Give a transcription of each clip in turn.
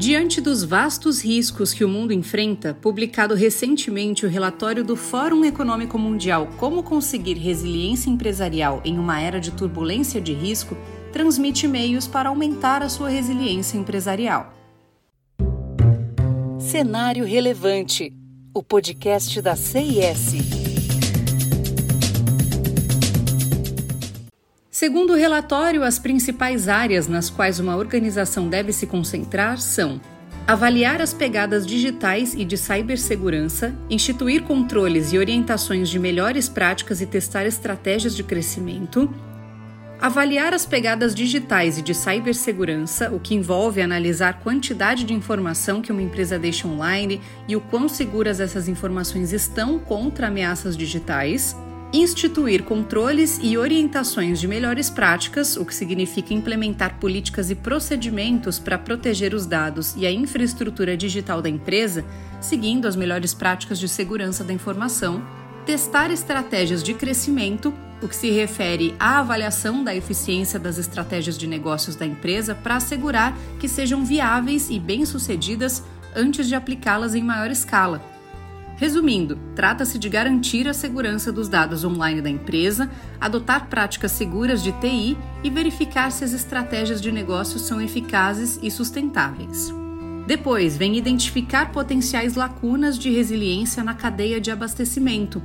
Diante dos vastos riscos que o mundo enfrenta, publicado recentemente o relatório do Fórum Econômico Mundial Como Conseguir Resiliência Empresarial em uma Era de Turbulência de Risco, transmite meios para aumentar a sua resiliência empresarial. Cenário Relevante o podcast da CIS. Segundo o relatório, as principais áreas nas quais uma organização deve se concentrar são avaliar as pegadas digitais e de cibersegurança, instituir controles e orientações de melhores práticas e testar estratégias de crescimento, avaliar as pegadas digitais e de cibersegurança, o que envolve analisar quantidade de informação que uma empresa deixa online e o quão seguras essas informações estão contra ameaças digitais instituir controles e orientações de melhores práticas, o que significa implementar políticas e procedimentos para proteger os dados e a infraestrutura digital da empresa, seguindo as melhores práticas de segurança da informação, testar estratégias de crescimento, o que se refere à avaliação da eficiência das estratégias de negócios da empresa para assegurar que sejam viáveis e bem-sucedidas antes de aplicá-las em maior escala Resumindo, trata-se de garantir a segurança dos dados online da empresa, adotar práticas seguras de TI e verificar se as estratégias de negócio são eficazes e sustentáveis. Depois, vem identificar potenciais lacunas de resiliência na cadeia de abastecimento,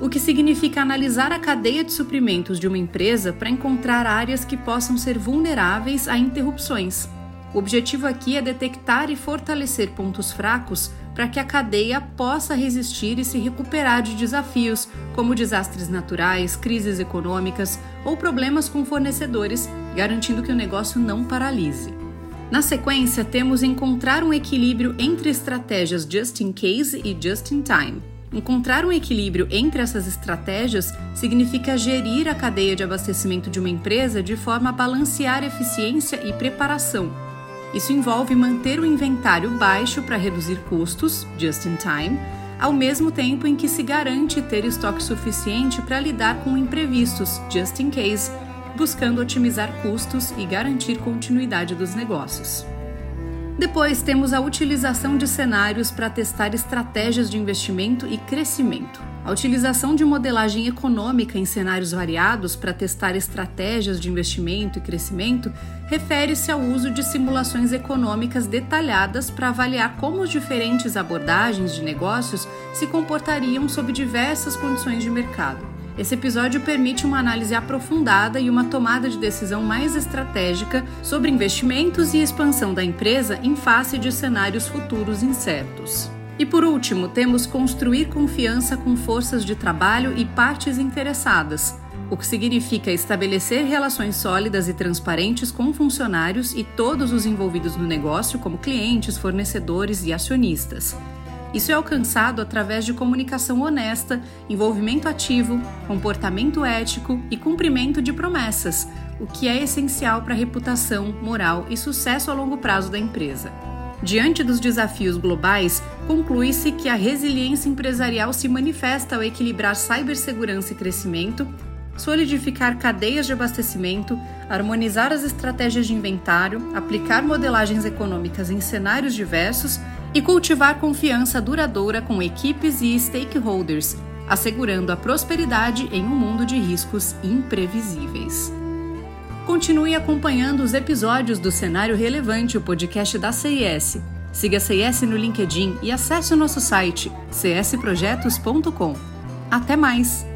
o que significa analisar a cadeia de suprimentos de uma empresa para encontrar áreas que possam ser vulneráveis a interrupções. O objetivo aqui é detectar e fortalecer pontos fracos para que a cadeia possa resistir e se recuperar de desafios, como desastres naturais, crises econômicas ou problemas com fornecedores, garantindo que o negócio não paralise. Na sequência, temos encontrar um equilíbrio entre estratégias just in case e just in time. Encontrar um equilíbrio entre essas estratégias significa gerir a cadeia de abastecimento de uma empresa de forma a balancear eficiência e preparação, isso envolve manter o inventário baixo para reduzir custos, just in time, ao mesmo tempo em que se garante ter estoque suficiente para lidar com imprevistos, just in case, buscando otimizar custos e garantir continuidade dos negócios. Depois temos a utilização de cenários para testar estratégias de investimento e crescimento. A utilização de modelagem econômica em cenários variados para testar estratégias de investimento e crescimento refere-se ao uso de simulações econômicas detalhadas para avaliar como as diferentes abordagens de negócios se comportariam sob diversas condições de mercado. Esse episódio permite uma análise aprofundada e uma tomada de decisão mais estratégica sobre investimentos e expansão da empresa em face de cenários futuros incertos. E por último, temos construir confiança com forças de trabalho e partes interessadas, o que significa estabelecer relações sólidas e transparentes com funcionários e todos os envolvidos no negócio, como clientes, fornecedores e acionistas. Isso é alcançado através de comunicação honesta, envolvimento ativo, comportamento ético e cumprimento de promessas, o que é essencial para a reputação, moral e sucesso a longo prazo da empresa. Diante dos desafios globais, conclui-se que a resiliência empresarial se manifesta ao equilibrar cibersegurança e crescimento, solidificar cadeias de abastecimento, harmonizar as estratégias de inventário, aplicar modelagens econômicas em cenários diversos e cultivar confiança duradoura com equipes e stakeholders, assegurando a prosperidade em um mundo de riscos imprevisíveis. Continue acompanhando os episódios do Cenário Relevante, o podcast da CIS. Siga a CIS no LinkedIn e acesse o nosso site csprojetos.com. Até mais!